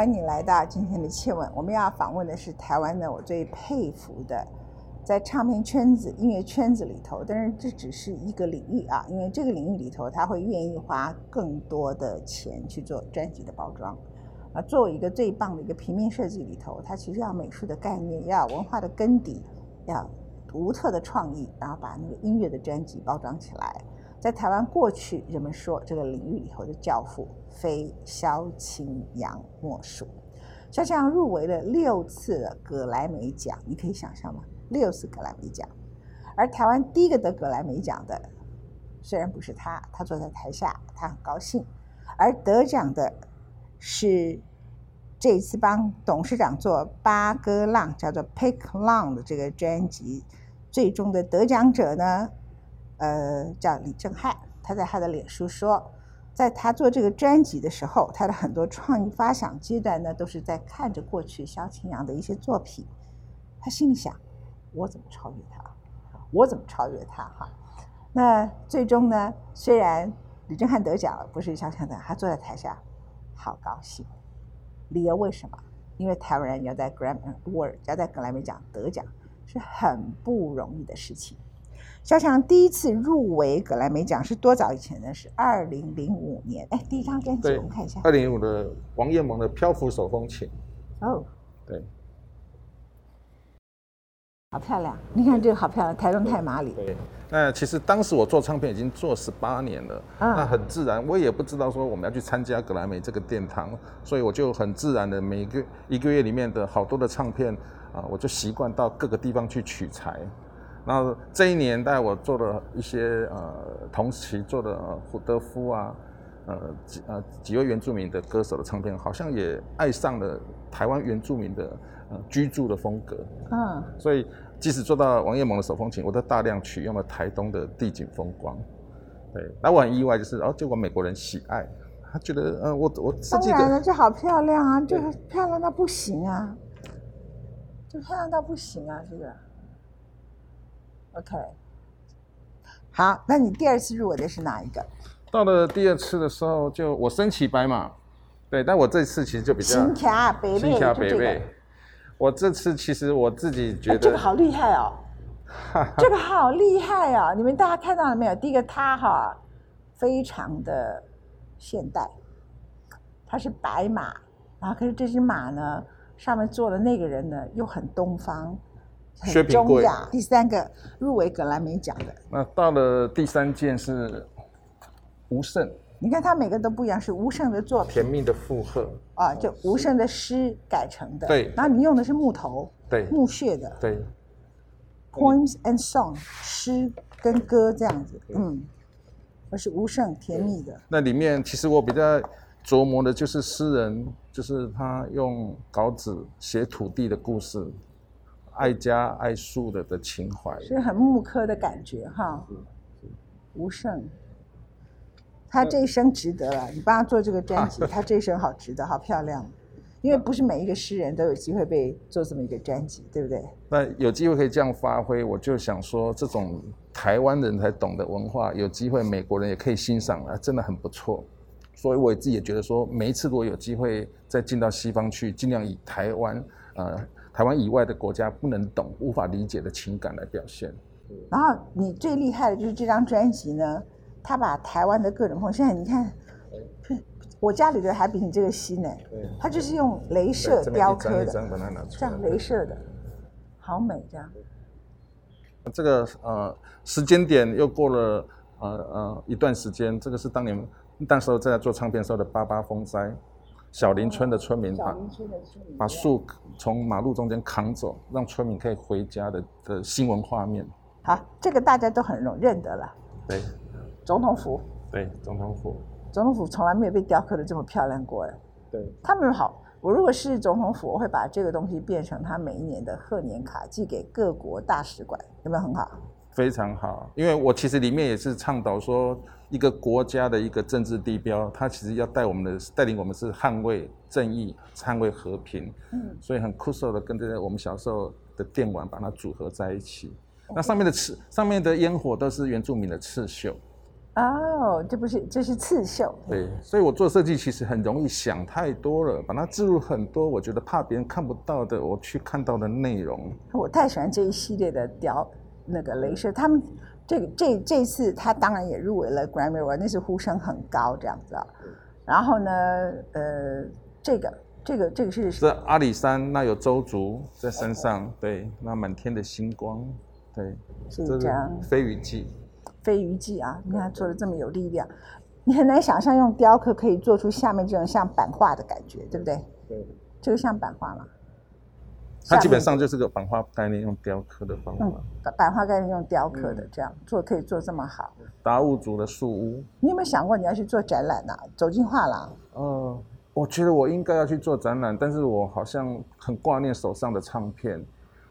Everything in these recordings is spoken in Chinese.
欢迎你来到今天的切吻。我们要访问的是台湾的我最佩服的，在唱片圈子、音乐圈子里头，但是这只是一个领域啊，因为这个领域里头，他会愿意花更多的钱去做专辑的包装。啊，作为一个最棒的一个平面设计里头，它其实要美术的概念，要文化的根底，要独特的创意，然后把那个音乐的专辑包装起来。在台湾过去，人们说这个领域里头的教父。非萧清扬莫属。萧清扬入围了六次的格莱美奖，你可以想象吗？六次格莱美奖。而台湾第一个得格莱美奖的，虽然不是他，他坐在台下，他很高兴。而得奖的是这一次帮董事长做八哥浪，叫做 Pick Long 的这个专辑，最终的得奖者呢，呃，叫李正翰。他在他的脸书说。在他做这个专辑的时候，他的很多创意发想阶段呢，都是在看着过去萧清扬的一些作品，他心里想：我怎么超越他？我怎么超越他？哈，那最终呢？虽然李正翰得奖了，不是萧清扬，他坐在台下，好高兴。理由为什么？因为台湾人要在 Grammy Award 要在格莱美奖得奖，是很不容易的事情。萧强第一次入围格莱美奖是多早以前呢？是二零零五年。哎，第一张专辑我们看一下。二零零五的王彦萌的《漂浮手风琴》。哦。对。好漂亮！你看这个好漂亮，台中太麻里。对。那其实当时我做唱片已经做十八年了，那很自然，我也不知道说我们要去参加格莱美这个殿堂，所以我就很自然的每个一个月里面的好多的唱片啊，我就习惯到各个地方去取材。那这一年代，我做了一些呃，同期做的胡德夫啊，呃几呃几位原住民的歌手的唱片，好像也爱上了台湾原住民的呃居住的风格。嗯，所以即使做到王彦萌的手风琴，我都大量取用了台东的地景风光。对，那我很意外，就是哦，结果美国人喜爱，他觉得呃我我设计的就好漂亮啊，这漂亮到不行啊，就漂亮到不行啊，这个。OK，好，那你第二次入围的是哪一个？到了第二次的时候，就我身骑白马，对，但我这次其实就比较新卡北北，新卡北北。我这次其实我自己觉得这个好厉害哦，这个好厉害哦！你们大家看到了没有？第一个他哈，非常的现代，他是白马，然后可是这只马呢，上面坐的那个人呢，又很东方。很中雅。第三个入围格莱美奖的，那到了第三件是吴胜。你看他每个都不一样，是吴胜的作品。甜蜜的附和啊，就吴胜的诗改成的。对。然后你用的是木头，对，木屑的。对。Poems and song，诗跟歌这样子，嗯，而是吴胜甜蜜的。那里面其实我比较琢磨的就是诗人，就是他用稿纸写土地的故事。爱家爱树的的情怀，是很木刻的感觉哈。吴胜，他这一生值得了。你帮他做这个专辑，他这一生好值得，好漂亮。因为不是每一个诗人都有机会被做这么一个专辑，对不对？那有机会可以这样发挥，我就想说，这种台湾人才懂的文化，有机会美国人也可以欣赏啊，真的很不错。所以我自己也觉得说，每一次如果有机会再进到西方去，尽量以台湾呃。台湾以外的国家不能懂、无法理解的情感来表现。然后你最厉害的就是这张专辑呢，他把台湾的各种风，现在你看，我家里的还比你这个新呢。他就是用镭射雕刻的，这样镭射的，好美这样。这个呃时间点又过了呃呃一段时间，这个是当年那时候在做唱片时候的八八风灾。小林村的村民把把树从马路中间扛走，让村民可以回家的的新闻画面。好，这个大家都很容认得了。对，总统府。对，总统府。总统府从来没有被雕刻的这么漂亮过哎。对。他们好，我如果是总统府，我会把这个东西变成他每一年的贺年卡，寄给各国大使馆，有没有很好？非常好，因为我其实里面也是倡导说。一个国家的一个政治地标，它其实要带我们的带领我们是捍卫正义、捍卫和平。嗯，所以很酷手的跟这个我们小时候的电玩把它组合在一起。那上面的刺上面的烟火都是原住民的刺绣。哦，这不是这是刺绣。对，所以我做设计其实很容易想太多了，把它置入很多，我觉得怕别人看不到的，我去看到的内容。我太喜欢这一系列的雕那个镭射，他们这个这这次他当然也入围了 Grammy Award，那是呼声很高这样子啊。然后呢，呃，这个这个这个是这阿里山，那有周族在山上，对，那满天的星光，对，是这样。飞鱼记。飞鱼记啊，你看做的这么有力量，你很难想象用雕刻可以做出下面这种像版画的感觉，对不对？对，这个像版画吗？它基本上就是个版画概念，用雕刻的方法。嗯，版画概念用雕刻的这样做可以做这么好。达悟族的树屋，你有没有想过你要去做展览呢？走进画廊。嗯，我觉得我应该要去做展览，但是我好像很挂念手上的唱片。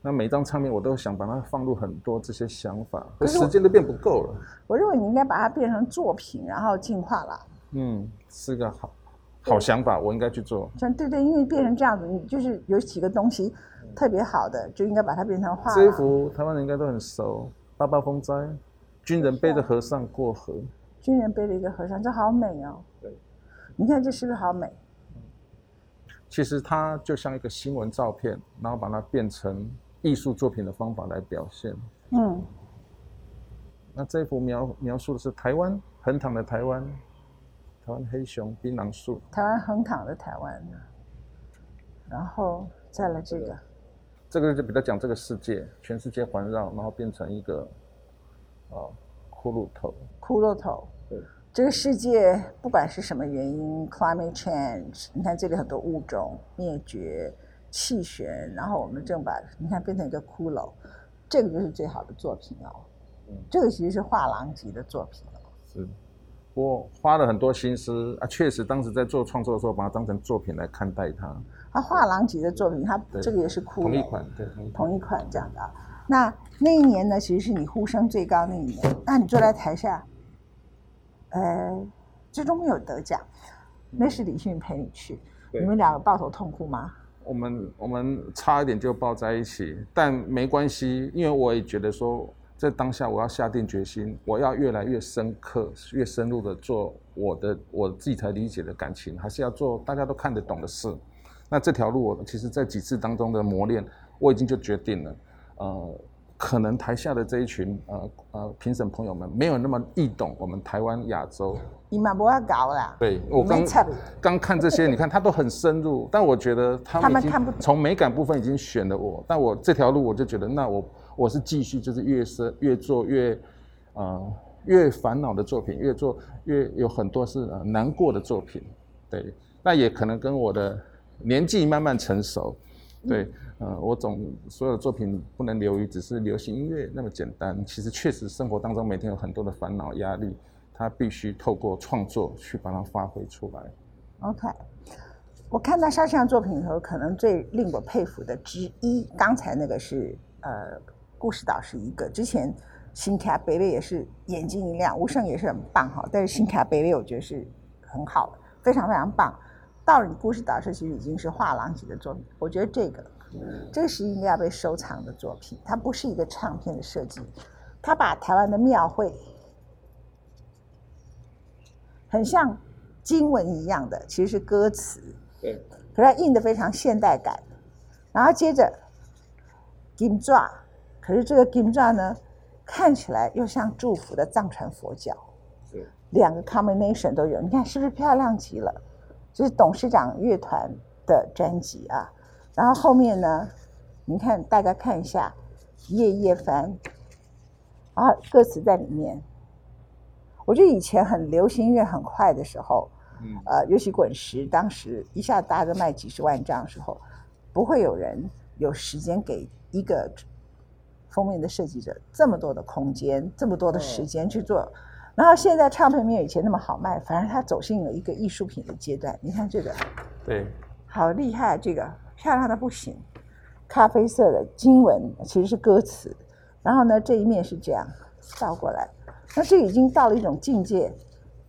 那每张唱片我都想把它放入很多这些想法，可时间都变不够了。我认为你应该把它变成作品，然后进化了。嗯，是个好好想法，我应该去做。像对对，因为变成这样子，你就是有几个东西特别好的，就应该把它变成画。这一幅台湾人应该都很熟，《八八风灾》，军人背着和尚过河。军人背着一个和尚，这好美哦。对，你看这是不是好美？其实它就像一个新闻照片，然后把它变成。艺术作品的方法来表现。嗯，那这幅描描述的是台湾横躺的台湾，台湾黑熊槟榔树，台湾横躺的台湾。然后再来这个，这个就比较讲这个世界，全世界环绕，然后变成一个啊骷髅头。骷髅头。对。这个世界不管是什么原因，climate change，你看这里很多物种灭绝。气旋，然后我们正把你看变成一个骷髅，这个就是最好的作品哦。嗯，这个其实是画廊级的作品哦。是，我花了很多心思啊，确实当时在做创作的时候，把它当成作品来看待它。啊，画廊级的作品，它这个也是骷髅。同一款，对，同一款这样的。那那一年呢，其实是你呼声最高那一年。那你坐在台下，呃，最终没有得奖，那是李迅陪你去，你们两个抱头痛哭吗？我们我们差一点就抱在一起，但没关系，因为我也觉得说，在当下我要下定决心，我要越来越深刻、越深入的做我的我自己才理解的感情，还是要做大家都看得懂的事。那这条路，我其实在几次当中的磨练，我已经就决定了，呃。可能台下的这一群呃呃评审朋友们没有那么易懂我们台湾亚洲，你嘛不要搞啦。对我刚刚看这些，你看他都很深入，但我觉得他们已经从美感部分已经选了我，但我这条路我就觉得，那我我是继续就是越深越做越呃越烦恼的作品，越做越有很多是难过的作品，对，那也可能跟我的年纪慢慢成熟，对。呃，我总所有的作品不能流于只是流行音乐那么简单。其实确实生活当中每天有很多的烦恼压力，它必须透过创作去把它发挥出来。OK，我看到肖像作品里头，可能最令我佩服的之一，刚才那个是呃故事岛是一个，之前新卡北北也是眼睛一亮，无声也是很棒哈。但是新卡北北我觉得是很好，非常非常棒。到了你故事岛是其实已经是画廊级的作品，我觉得这个。这是应该要被收藏的作品，它不是一个唱片的设计，它把台湾的庙会很像经文一样的，其实是歌词，对，可是它印的非常现代感，然后接着金爪，可是这个金爪呢，看起来又像祝福的藏传佛教，是两个 combination 都有，你看是不是漂亮极了？这是董事长乐团的专辑啊。然后后面呢？你看，大家看一下，夜夜翻，啊歌词在里面。我觉得以前很流行音乐很快的时候，嗯，呃，尤其滚石当时一下大个卖几十万张的时候，不会有人有时间给一个封面的设计者这么多的空间，这么多的时间去做。然后现在唱片没有以前那么好卖，反而它走进了一个艺术品的阶段。你看这个，对，好厉害，这个。漂亮的不行，咖啡色的经文其实是歌词，然后呢这一面是这样倒过来，那这已经到了一种境界。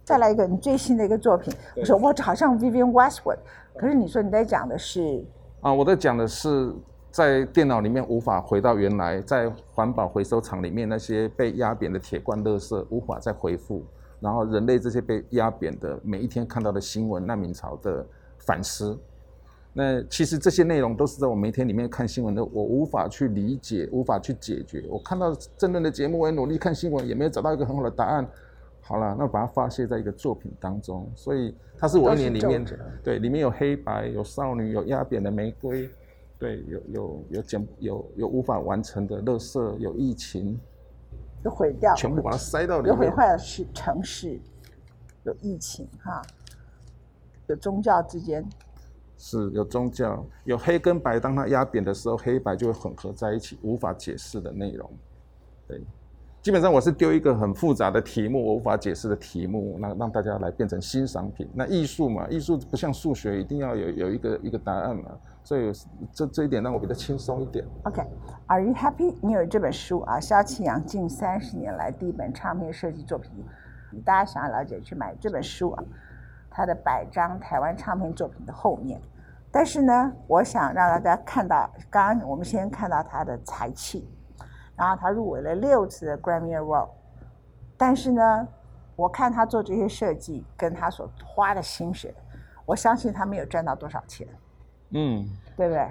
再来一个你最新的一个作品，我说哇，好像 Vivian Westwood，可是你说你在讲的是啊，我在讲的是在电脑里面无法回到原来，在环保回收厂里面那些被压扁的铁罐垃圾无法再回复。然后人类这些被压扁的每一天看到的新闻，难民潮的反思。那其实这些内容都是在我每天里面看新闻的，我无法去理解，无法去解决。我看到争论的节目，我也努力看新闻，也没有找到一个很好的答案。好了，那把它发泄在一个作品当中，所以它是我一年里面对里面有黑白，有少女，有压扁的玫瑰，对，有有有简有有无法完成的乐色，有疫情，有毁掉，全部把它塞到里面，有毁坏的是城市，有疫情哈，有宗教之间，是有宗教，有黑跟白，当它压扁的时候，黑白就会混合在一起，无法解释的内容，对。基本上我是丢一个很复杂的题目，我无法解释的题目，那让大家来变成欣赏品。那艺术嘛，艺术不像数学，一定要有有一个一个答案嘛，所以这这一点让我比较轻松一点。OK，Are you happy？你有这本书啊，萧庆阳近三十年来第一本唱片设计作品，大家想要了解去买这本书啊，他的百张台湾唱片作品的后面。但是呢，我想让大家看到，刚刚我们先看到他的才气。然后他入围了六次的 Grammy Award，但是呢，我看他做这些设计跟他所花的心血，我相信他没有赚到多少钱，嗯，对不对？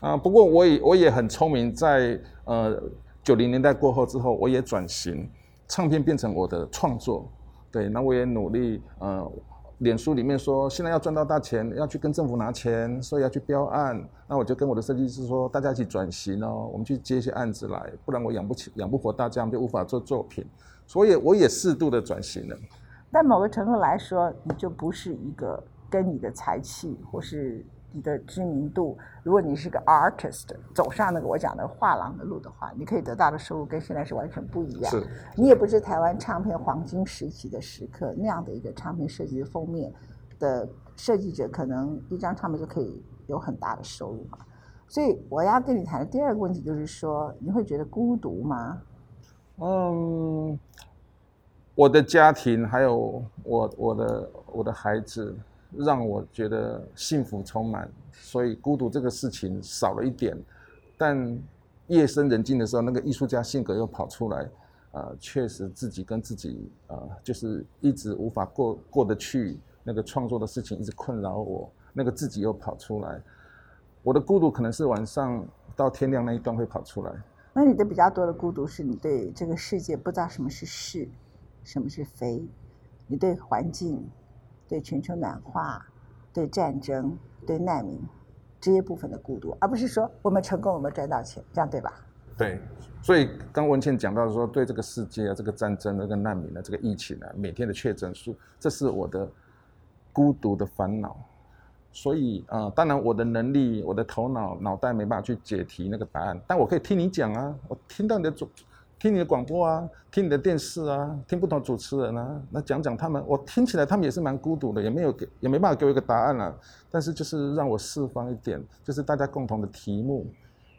啊，不过我也我也很聪明，在呃九零年代过后之后，我也转型，唱片变成我的创作，对，那我也努力呃。脸书里面说，现在要赚到大钱，要去跟政府拿钱，所以要去标案。那我就跟我的设计师说，大家一起转型哦，我们去接一些案子来，不然我养不起、养不活大家，我们就无法做作品。所以我也适度的转型了。但某个程度来说，你就不是一个跟你的才气或是。你的知名度，如果你是个 artist，走上那个我讲的画廊的路的话，你可以得到的收入跟现在是完全不一样。是，你也不是台湾唱片黄金时期的时刻那样的一个唱片设计的封面的设计者，可能一张唱片就可以有很大的收入嘛。所以我要跟你谈的第二个问题就是说，你会觉得孤独吗？嗯，我的家庭还有我我的我的孩子。让我觉得幸福充满，所以孤独这个事情少了一点。但夜深人静的时候，那个艺术家性格又跑出来，呃，确实自己跟自己呃，就是一直无法过过得去。那个创作的事情一直困扰我，那个自己又跑出来。我的孤独可能是晚上到天亮那一段会跑出来。那你的比较多的孤独是你对这个世界不知道什么是是，什么是非，你对环境。对全球暖化、对战争、对难民这些部分的孤独，而不是说我们成功，我们赚到钱，这样对吧？对，所以刚文倩讲到说，对这个世界啊，这个战争、这个难民的这个疫情啊，每天的确诊数，这是我的孤独的烦恼。所以啊，当然我的能力、我的头脑、脑袋没办法去解题那个答案，但我可以听你讲啊，我听到你的主。听你的广播啊，听你的电视啊，听不同主持人啊，那讲讲他们，我听起来他们也是蛮孤独的，也没有给，也没办法给我一个答案啊。但是就是让我释放一点，就是大家共同的题目。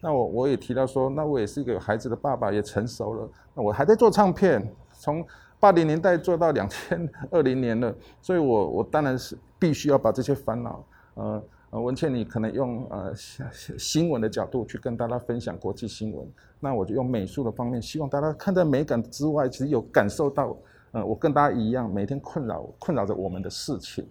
那我我也提到说，那我也是一个有孩子的爸爸，也成熟了。那我还在做唱片，从八零年代做到两千二零年了，所以我我当然是必须要把这些烦恼，呃。文倩，你可能用呃新闻的角度去跟大家分享国际新闻，那我就用美术的方面，希望大家看在美感之外，其实有感受到，呃，我跟大家一样，每天困扰困扰着我们的事情。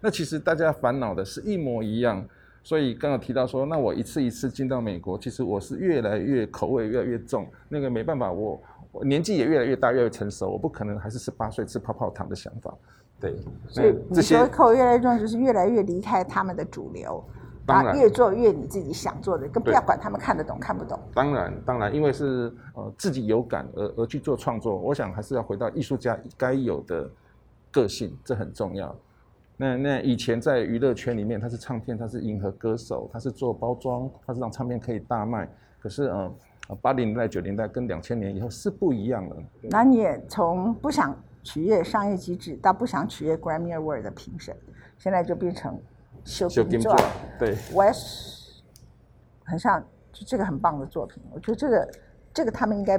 那其实大家烦恼的是一模一样，所以刚刚提到说，那我一次一次进到美国，其实我是越来越口味越来越重，那个没办法，我我年纪也越来越大，越来越成熟，我不可能还是十八岁吃泡泡糖的想法。对，所以你说口越来越重，就是越来越离开他们的主流，当然越做越你自己想做的，更不要管他们看得懂看不懂。当然，当然，因为是呃自己有感而而去做创作，我想还是要回到艺术家该有的个性，这很重要。那那以前在娱乐圈里面，他是唱片，他是迎合歌手，他是做包装，他是让唱片可以大卖。可是嗯，八零年代、九零年代跟两千年以后是不一样的。那你也从不想。取悦商业机制，到不想取悦 Grammy Award 的评审，现在就变成修金作。对，West 很像，就这个很棒的作品。我觉得这个这个他们应该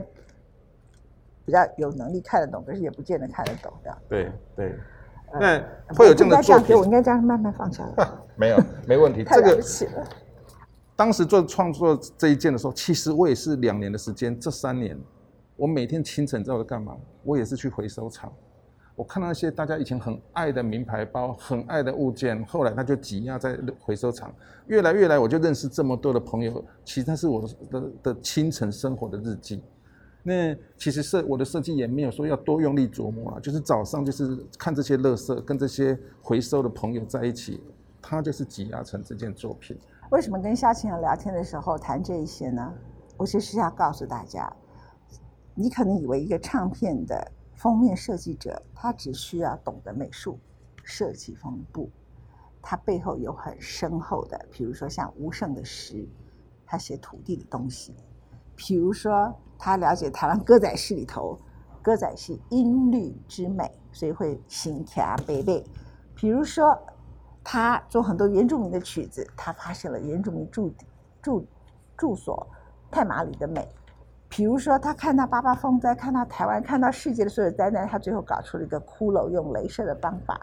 比较有能力看得懂，可是也不见得看得懂的。对对，那会有这样的作品，我应该这样慢慢放下来。没有，没问题。太了不起了。当时做创作这一件的时候，其实我也是两年的时间，这三年。我每天清晨知道在干嘛？我也是去回收厂，我看到那些大家以前很爱的名牌包、很爱的物件，后来它就挤压在回收厂，越来越来，我就认识这么多的朋友。其实它是我的的清晨生活的日记。那其实设我的设计也没有说要多用力琢磨啊，就是早上就是看这些垃圾，跟这些回收的朋友在一起，它就是挤压成这件作品。为什么跟夏晴阳聊天的时候谈这一些呢？我其实是要告诉大家，你可能以为一个唱片的封面设计者，他只需要懂得美术设计风布，他背后有很深厚的，比如说像吴胜的诗，他写土地的东西，比如说。他了解台湾歌仔戏里头，歌仔戏音律之美，所以会心卡贝贝。比如说，他做很多原住民的曲子，他发现了原住民住住住所太马里的美。比如说，他看到八八风灾，看到台湾，看到世界的所有灾难，他最后搞出了一个骷髅用镭射的方法。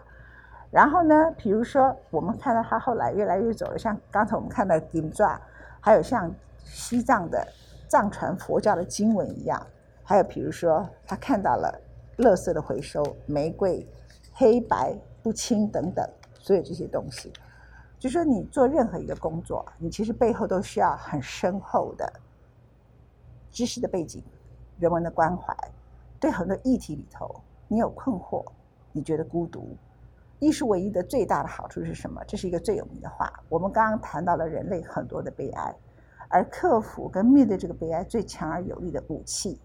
然后呢，比如说，我们看到他后来越来越走了，像刚才我们看到金爪，还有像西藏的。藏传佛教的经文一样，还有比如说，他看到了垃圾的回收、玫瑰黑白不清等等，所有这些东西，就说你做任何一个工作，你其实背后都需要很深厚的知识的背景、人文的关怀。对很多议题里头，你有困惑，你觉得孤独，艺术唯一的最大的好处是什么？这是一个最有名的话。我们刚刚谈到了人类很多的悲哀。而克服跟面对这个悲哀最强而有力的武器，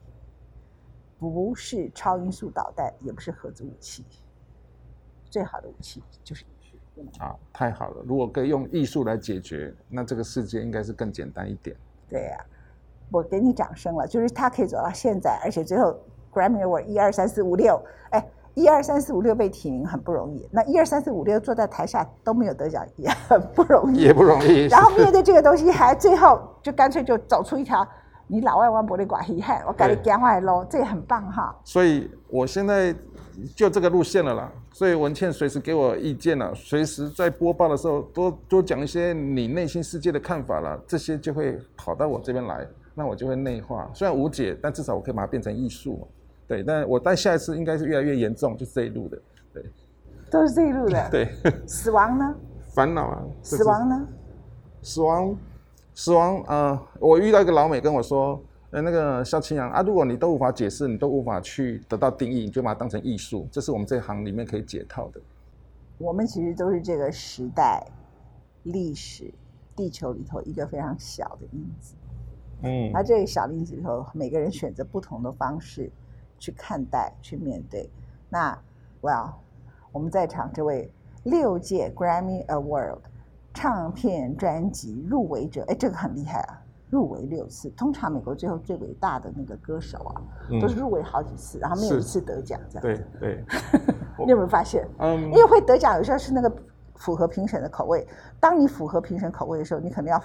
不是超音速导弹，也不是核子武器，最好的武器就是艺术。啊，太好了！如果可以用艺术来解决，那这个世界应该是更简单一点。对呀，我给你掌声了，就是他可以走到现在，而且最后 Grammy Award 一二三四五六，哎。一二三四五六被提名很不容易，那一二三四五六坐在台下都没有得奖也很不容易，也不容易。然后面对这个东西，还最后就干脆就走出一条你老外玩玻璃管遗憾，我跟你讲话喽，这也很棒哈。所以我现在就这个路线了啦。所以文倩随时给我意见了，随时在播报的时候多多讲一些你内心世界的看法了，这些就会跑到我这边来，那我就会内化。虽然无解，但至少我可以把它变成艺术嘛。对，但我但下一次应该是越来越严重，就是这一路的，对，都是这一路的。对，死亡呢？烦恼啊！死亡呢？死亡，死亡啊！我遇到一个老美跟我说，呃，那个肖青阳啊，如果你都无法解释，你都无法去得到定义，你就把它当成艺术，这是我们这行里面可以解套的。我们其实都是这个时代、历史、地球里头一个非常小的因子。嗯，而这个小例子里头，每个人选择不同的方式。去看待，去面对。那，Well，我们在场这位六届 Grammy Award 唱片专辑入围者，哎，这个很厉害啊，入围六次。通常美国最后最伟大的那个歌手啊，都是入围好几次，然后没有一次得奖，这样。对对。你有没有发现？嗯。因为会得奖，有时候是那个符合评审的口味。当你符合评审口味的时候，你可能要。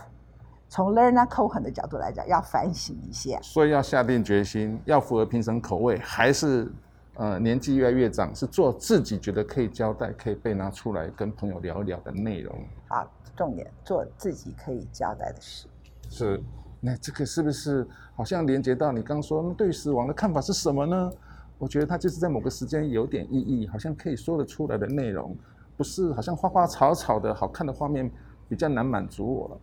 从 learner Cohen 的角度来讲，要反省一下，所以要下定决心，要符合评审口味，还是呃年纪越来越长，是做自己觉得可以交代、可以被拿出来跟朋友聊一聊的内容。好，重点做自己可以交代的事。是，那这个是不是好像连接到你刚说对死亡的看法是什么呢？我觉得它就是在某个时间有点意义，好像可以说得出来的内容，不是好像花花草草的好看的画面比较难满足我了。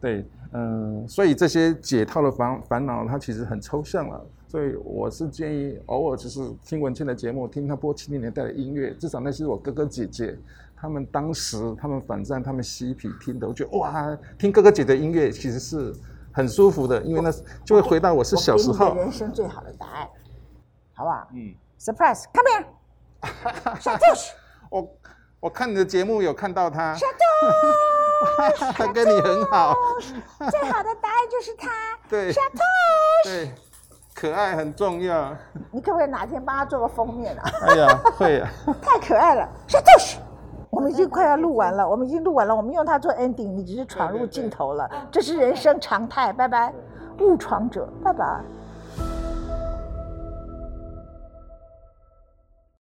对，嗯，所以这些解套的烦烦恼，它其实很抽象了。所以我是建议，偶尔就是听文倩的节目，听她播七零年代的音乐，至少那些我哥哥姐姐，他们当时他们反战，他们嬉皮听的，我觉得哇，听哥哥姐的音乐其实是很舒服的，因为那就会回到我是小时候。人生最好的答案，好不好？嗯。Surprise，come here。小兔。我我看你的节目有看到他。他跟你很好，最好的答案就是他。对，小兔。对，可爱很重要。你可不可以哪天帮他做个封面啊？哎呀，会啊。太可爱了，小兔。我们已经快要录完了，我们已经录完了，我们用它做 ending，你只是闯入镜头了，这是人生常态。拜拜，误闯者，拜拜。